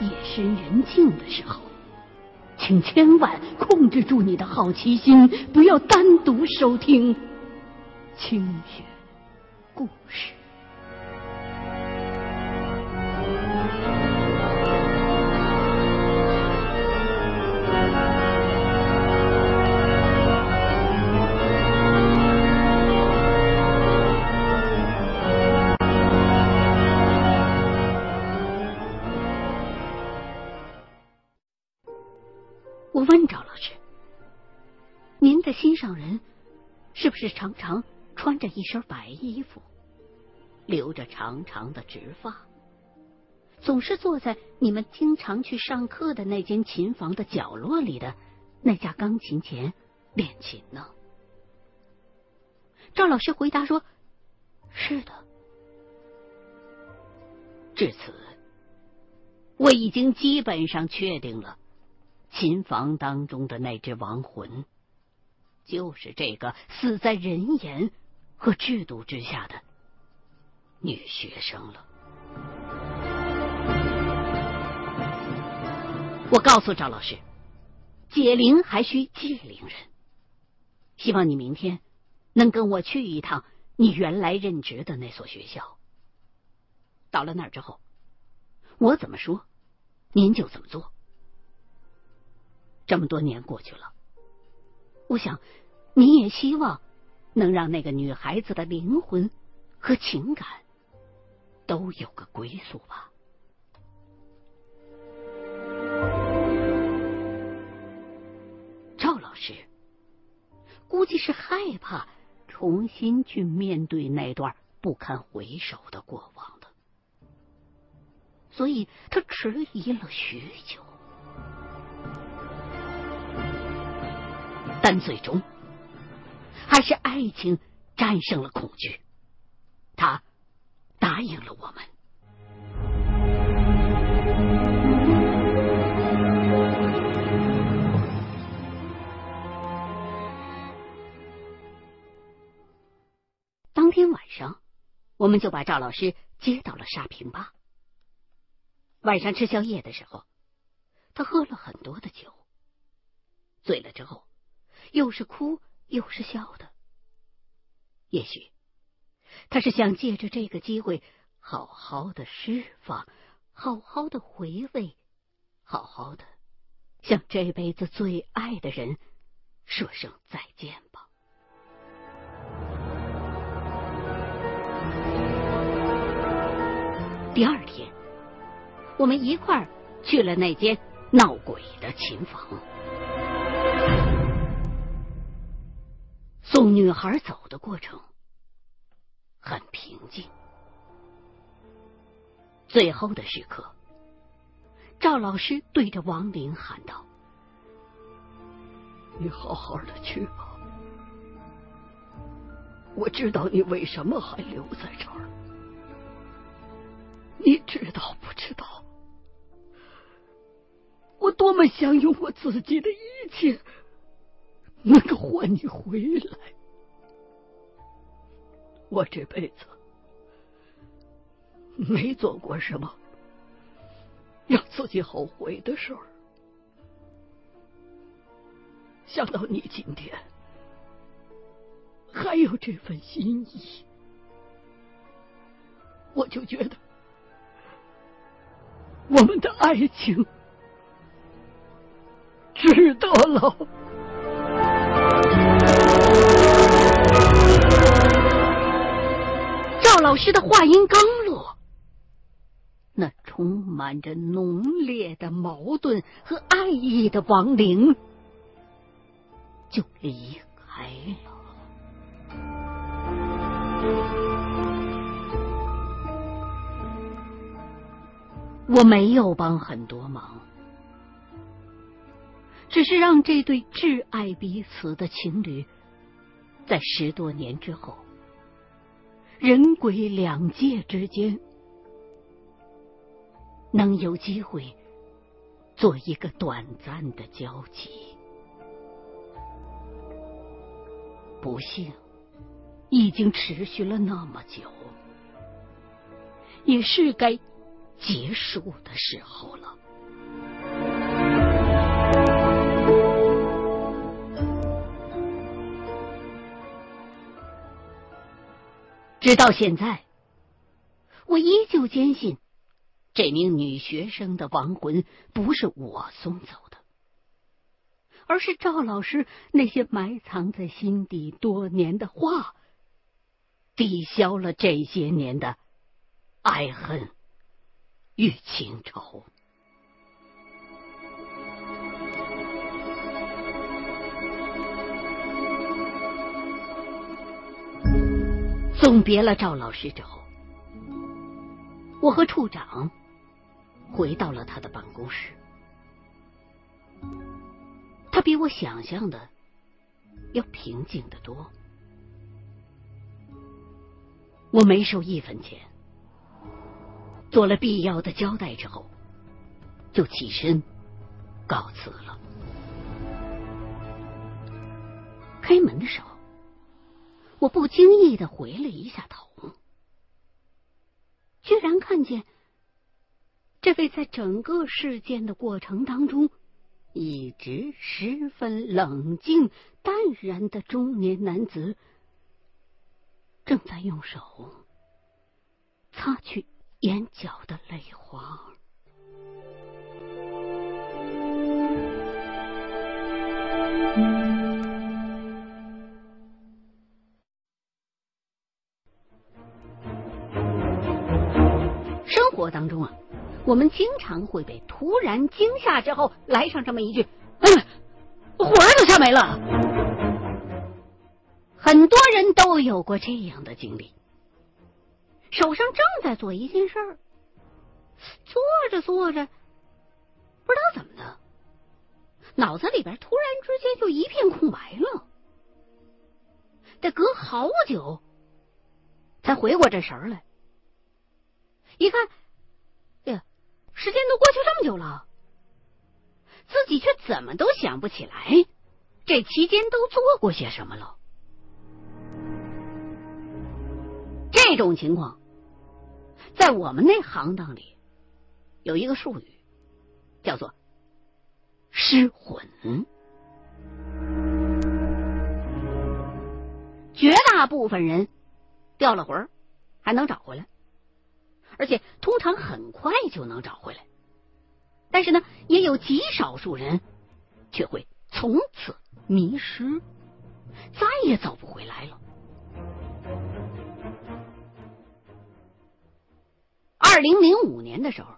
夜深人静的时候请千万控制住你的好奇心不要单独收听青雪故事。上人是不是常常穿着一身白衣服，留着长长的直发，总是坐在你们经常去上课的那间琴房的角落里的那架钢琴前练琴呢？”赵老师回答说：“是的。”至此，我已经基本上确定了。琴房当中的那只亡魂，就是这个死在人言和制度之下的女学生了。我告诉赵老师，解铃还需系铃人。希望你明天能跟我去一趟你原来任职的那所学校。到了那儿之后，我怎么说，您就怎么做。这么多年过去了，我想你也希望能让那个女孩子的灵魂和情感都有个归宿吧。赵老师估计是害怕重新去面对那段不堪回首的过往的，所以他迟疑了许久。但最终，还是爱情战胜了恐惧。他答应了我们。当天晚上，我们就把赵老师接到了沙坪坝。晚上吃宵夜的时候，他喝了很多的酒，醉了之后。又是哭又是笑的，也许他是想借着这个机会，好好的释放，好好的回味，好好的向这辈子最爱的人说声再见吧。第二天，我们一块儿去了那间闹鬼的琴房。送女孩走的过程很平静。最后的时刻，赵老师对着王玲喊道：“你好好的去吧，我知道你为什么还留在这儿。你知道不知道？我多么想用我自己的一切。”能够换你回来，我这辈子没做过什么让自己后悔的事儿。想到你今天还有这份心意，我就觉得我们的爱情值得了。老师的话音刚落，那充满着浓烈的矛盾和爱意的亡灵就离开了。我没有帮很多忙，只是让这对挚爱彼此的情侣，在十多年之后。人鬼两界之间，能有机会做一个短暂的交集，不幸已经持续了那么久，也是该结束的时候了。直到现在，我依旧坚信，这名女学生的亡魂不是我送走的，而是赵老师那些埋藏在心底多年的话，抵消了这些年的爱恨与情仇。送别了赵老师之后，我和处长回到了他的办公室。他比我想象的要平静的多。我没收一分钱，做了必要的交代之后，就起身告辞了。开门的时候。我不经意的回了一下头，居然看见这位在整个事件的过程当中一直十分冷静淡然的中年男子，正在用手擦去眼角的我们经常会被突然惊吓之后来上这么一句：“嗯，火儿都吓没了。”很多人都有过这样的经历，手上正在做一件事儿，做着做着，不知道怎么的，脑子里边突然之间就一片空白了，得隔好久才回过这神来，一看。时间都过去这么久了，自己却怎么都想不起来，这期间都做过些什么了。这种情况，在我们那行当里有一个术语，叫做“失魂”。绝大部分人掉了魂还能找回来。而且通常很快就能找回来，但是呢，也有极少数人却会从此迷失，再也走不回来了。二零零五年的时候，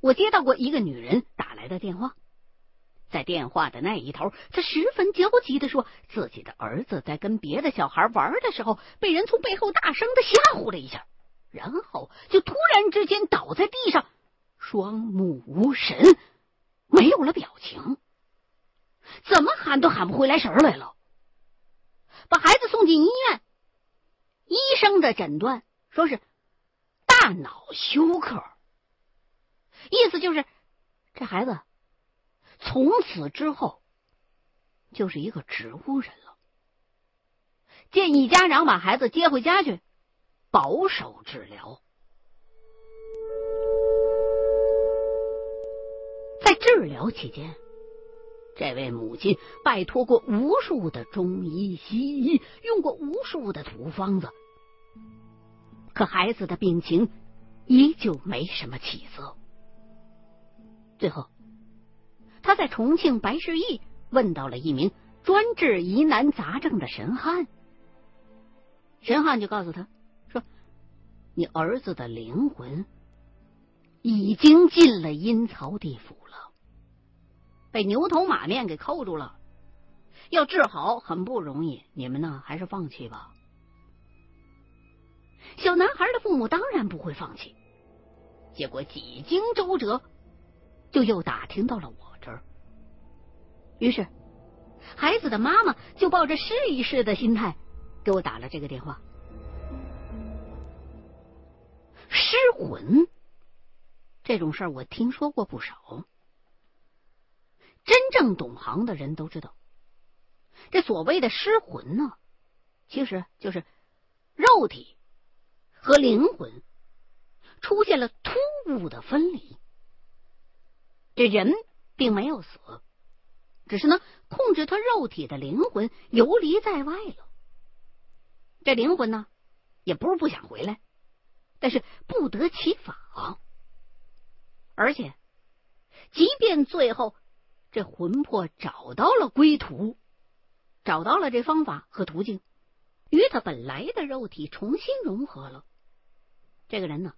我接到过一个女人打来的电话，在电话的那一头，她十分焦急的说，自己的儿子在跟别的小孩玩的时候，被人从背后大声的吓唬了一下。然后就突然之间倒在地上，双目无神，没有了表情，怎么喊都喊不回来神来了。把孩子送进医院，医生的诊断说是大脑休克，意思就是这孩子从此之后就是一个植物人了。建议家长把孩子接回家去。保守治疗，在治疗期间，这位母亲拜托过无数的中医、西医，用过无数的土方子，可孩子的病情依旧没什么起色。最后，他在重庆白事驿问到了一名专治疑难杂症的神汉，神汉就告诉他。你儿子的灵魂已经进了阴曹地府了，被牛头马面给扣住了，要治好很不容易。你们呢，还是放弃吧。小男孩的父母当然不会放弃，结果几经周折，就又打听到了我这儿。于是，孩子的妈妈就抱着试一试的心态给我打了这个电话。失魂这种事儿，我听说过不少。真正懂行的人都知道，这所谓的失魂呢，其实就是肉体和灵魂出现了突兀的分离。这人并没有死，只是呢，控制他肉体的灵魂游离在外了。这灵魂呢，也不是不想回来，但是不得其法。而且，即便最后这魂魄找到了归途，找到了这方法和途径，与他本来的肉体重新融合了，这个人呢，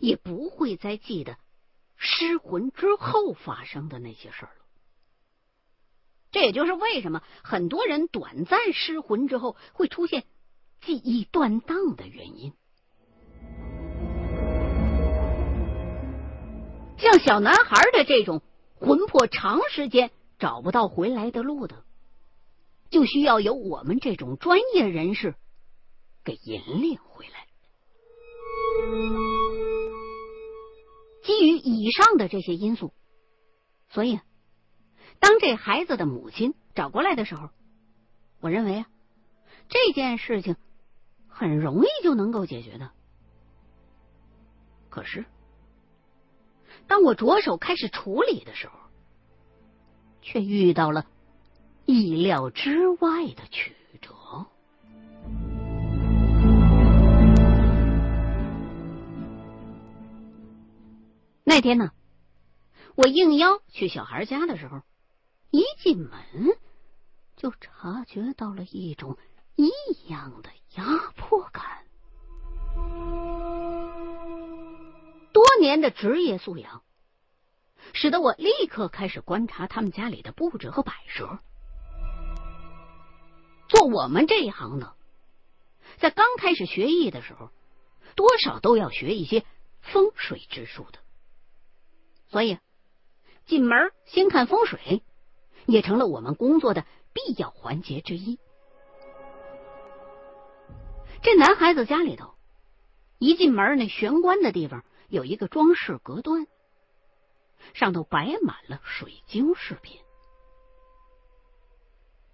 也不会再记得失魂之后发生的那些事儿了。这也就是为什么很多人短暂失魂之后会出现记忆断档的原因。像小男孩的这种魂魄长时间找不到回来的路的，就需要由我们这种专业人士给引领回来。基于以上的这些因素，所以当这孩子的母亲找过来的时候，我认为啊，这件事情很容易就能够解决的。可是。当我着手开始处理的时候，却遇到了意料之外的曲折。那天呢，我应邀去小孩家的时候，一进门就察觉到了一种异样的压迫感。多年的职业素养，使得我立刻开始观察他们家里的布置和摆设。做我们这一行的，在刚开始学艺的时候，多少都要学一些风水之术的，所以进门先看风水，也成了我们工作的必要环节之一。这男孩子家里头，一进门那玄关的地方。有一个装饰隔断，上头摆满了水晶饰品。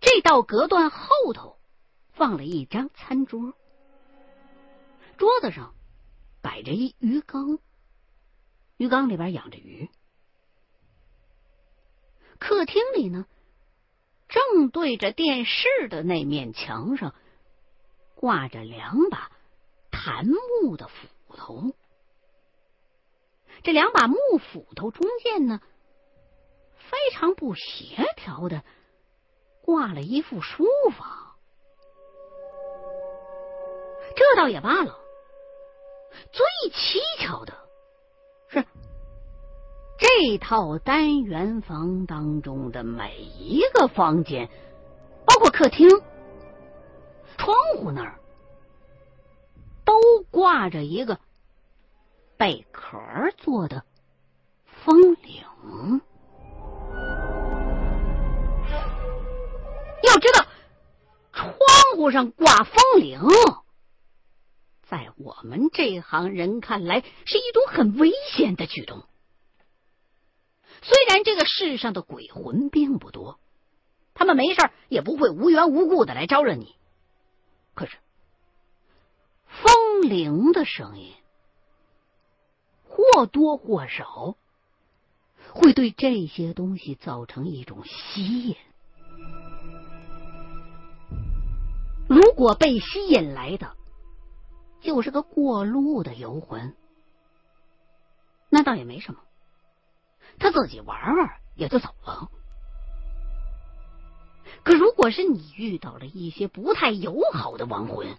这道隔断后头放了一张餐桌，桌子上摆着一鱼缸，鱼缸里边养着鱼。客厅里呢，正对着电视的那面墙上挂着两把檀木的斧头。这两把木斧头中间呢，非常不协调的挂了一副书房。这倒也罢了，最蹊跷的是，这套单元房当中的每一个房间，包括客厅，窗户那儿都挂着一个。贝壳做的风铃，要知道，窗户上挂风铃，在我们这行人看来是一种很危险的举动。虽然这个世上的鬼魂并不多，他们没事也不会无缘无故的来招惹你，可是风铃的声音。或多或少会对这些东西造成一种吸引。如果被吸引来的就是个过路的游魂，那倒也没什么，他自己玩玩也就走了。可如果是你遇到了一些不太友好的亡魂，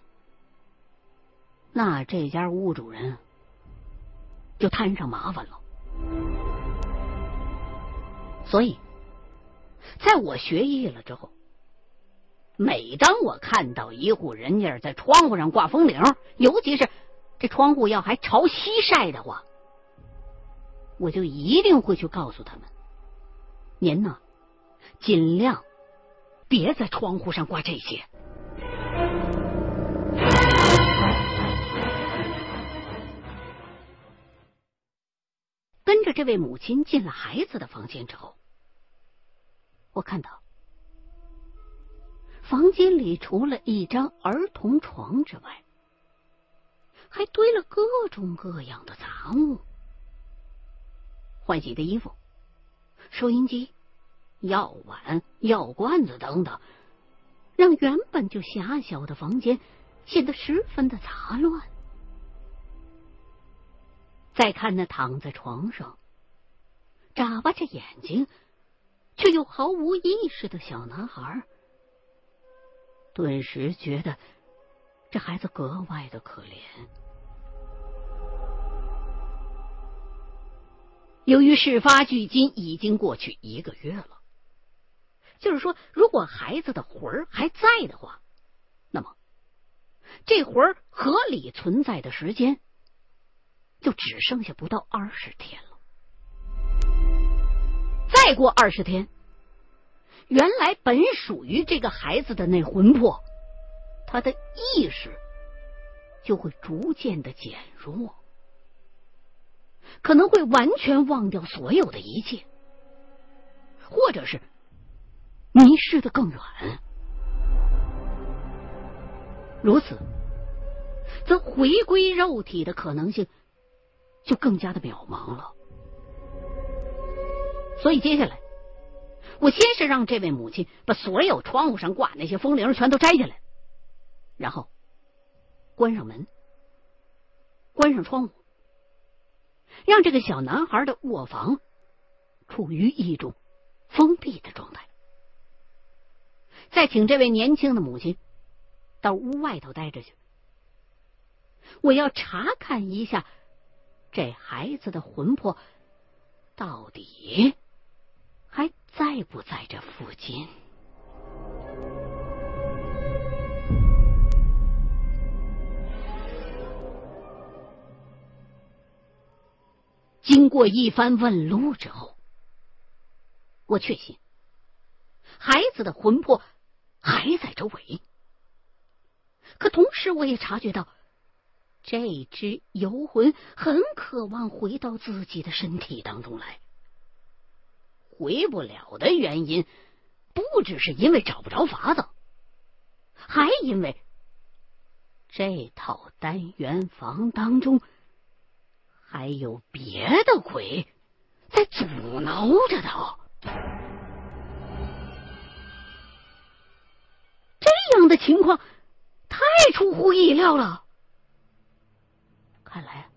那这家屋主人。就摊上麻烦了，所以，在我学艺了之后，每当我看到一户人家在窗户上挂风铃，尤其是这窗户要还朝西晒的话，我就一定会去告诉他们：您呢，尽量别在窗户上挂这些。这位母亲进了孩子的房间之后，我看到房间里除了一张儿童床之外，还堆了各种各样的杂物：换洗的衣服、收音机、药碗、药罐子等等，让原本就狭小的房间显得十分的杂乱。再看那躺在床上、眨巴着眼睛却又毫无意识的小男孩，顿时觉得这孩子格外的可怜。由于事发距今已经过去一个月了，就是说，如果孩子的魂儿还在的话，那么这魂儿合理存在的时间。就只剩下不到二十天了。再过二十天，原来本属于这个孩子的那魂魄，他的意识就会逐渐的减弱，可能会完全忘掉所有的一切，或者是迷失的更远。如此，则回归肉体的可能性。就更加的渺茫了。所以接下来，我先是让这位母亲把所有窗户上挂那些风铃全都摘下来，然后关上门，关上窗户，让这个小男孩的卧房处于一种封闭的状态。再请这位年轻的母亲到屋外头待着去，我要查看一下。这孩子的魂魄到底还在不在这附近？经过一番问路之后，我确信孩子的魂魄还在周围。可同时，我也察觉到。这只游魂很渴望回到自己的身体当中来，回不了的原因不只是因为找不着法子，还因为这套单元房当中还有别的鬼在阻挠着他。这样的情况太出乎意料了。看来，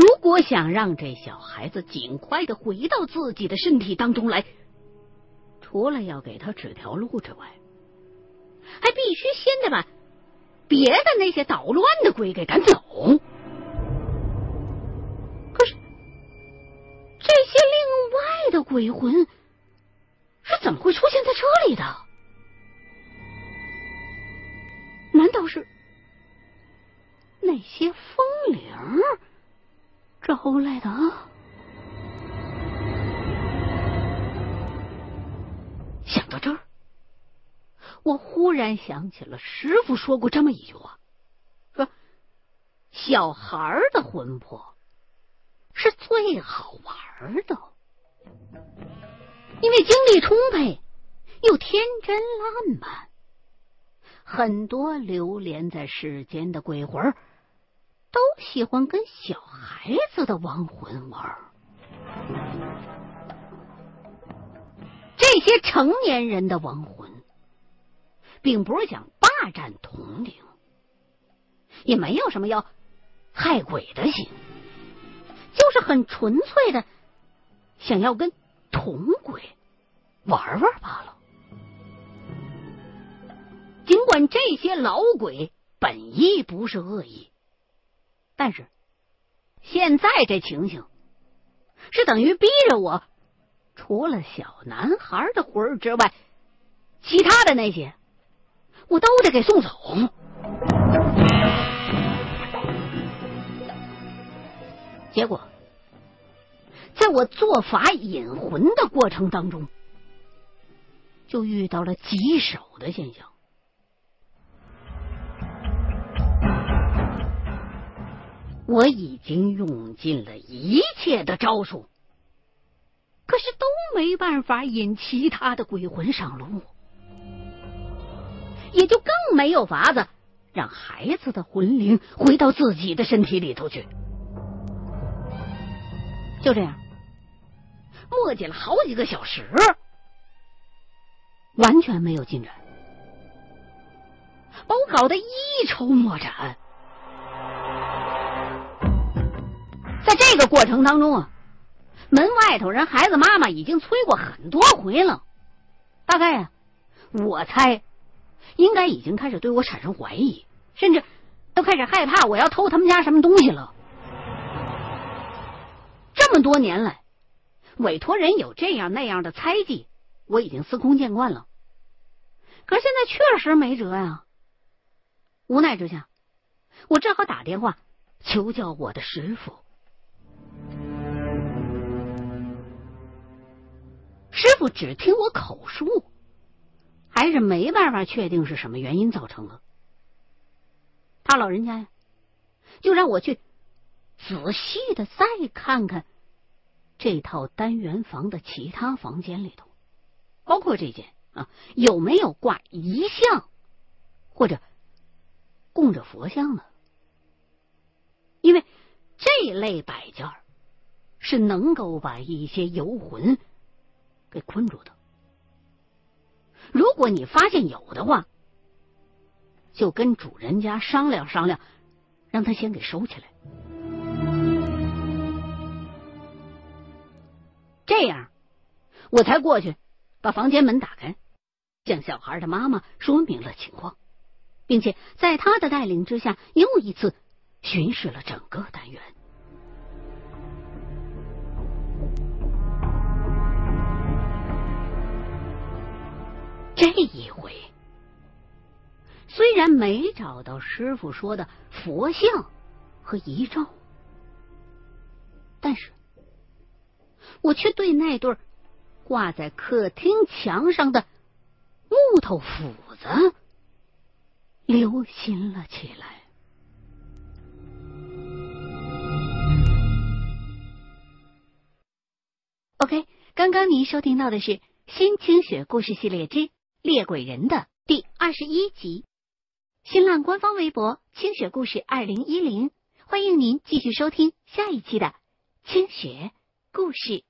如果想让这小孩子尽快的回到自己的身体当中来，除了要给他指条路之外，还必须先得把别的那些捣乱的鬼给赶走。可是，这些另外的鬼魂是怎么会出现在这里的？难道是？那些风铃招来的啊。想到这儿，我忽然想起了师傅说过这么一句话：说小孩的魂魄是最好玩的，因为精力充沛又天真烂漫，很多流连在世间的鬼魂都喜欢跟小孩子的亡魂玩。这些成年人的亡魂，并不是想霸占统领，也没有什么要害鬼的心，就是很纯粹的想要跟同鬼玩玩罢了。尽管这些老鬼本意不是恶意。但是，现在这情形是等于逼着我，除了小男孩的魂儿之外，其他的那些我都得给送走。结果，在我做法引魂的过程当中，就遇到了棘手的现象。我已经用尽了一切的招数，可是都没办法引其他的鬼魂上路，也就更没有法子让孩子的魂灵回到自己的身体里头去。就这样，磨叽了好几个小时，完全没有进展。把我搞得一筹莫展。在这个过程当中啊，门外头人孩子妈妈已经催过很多回了，大概啊，我猜应该已经开始对我产生怀疑，甚至都开始害怕我要偷他们家什么东西了。这么多年来，委托人有这样那样的猜忌，我已经司空见惯了。可是现在确实没辙呀，无奈之下，我只好打电话求教我的师傅。师傅只听我口述，还是没办法确定是什么原因造成的。他老人家呀，就让我去仔细的再看看这套单元房的其他房间里头，包括这间啊，有没有挂遗像或者供着佛像呢？因为这类摆件是能够把一些游魂。给困住的。如果你发现有的话，就跟主人家商量商量，让他先给收起来。这样，我才过去把房间门打开，向小孩的妈妈说明了情况，并且在他的带领之下，又一次巡视了整个单元。这一回，虽然没找到师傅说的佛像和遗照，但是我却对那对挂在客厅墙上的木头斧子留心了起来。OK，刚刚您收听到的是《新清雪故事系列之》。猎鬼人的第二十一集，新浪官方微博清雪故事二零一零，欢迎您继续收听下一期的清雪故事。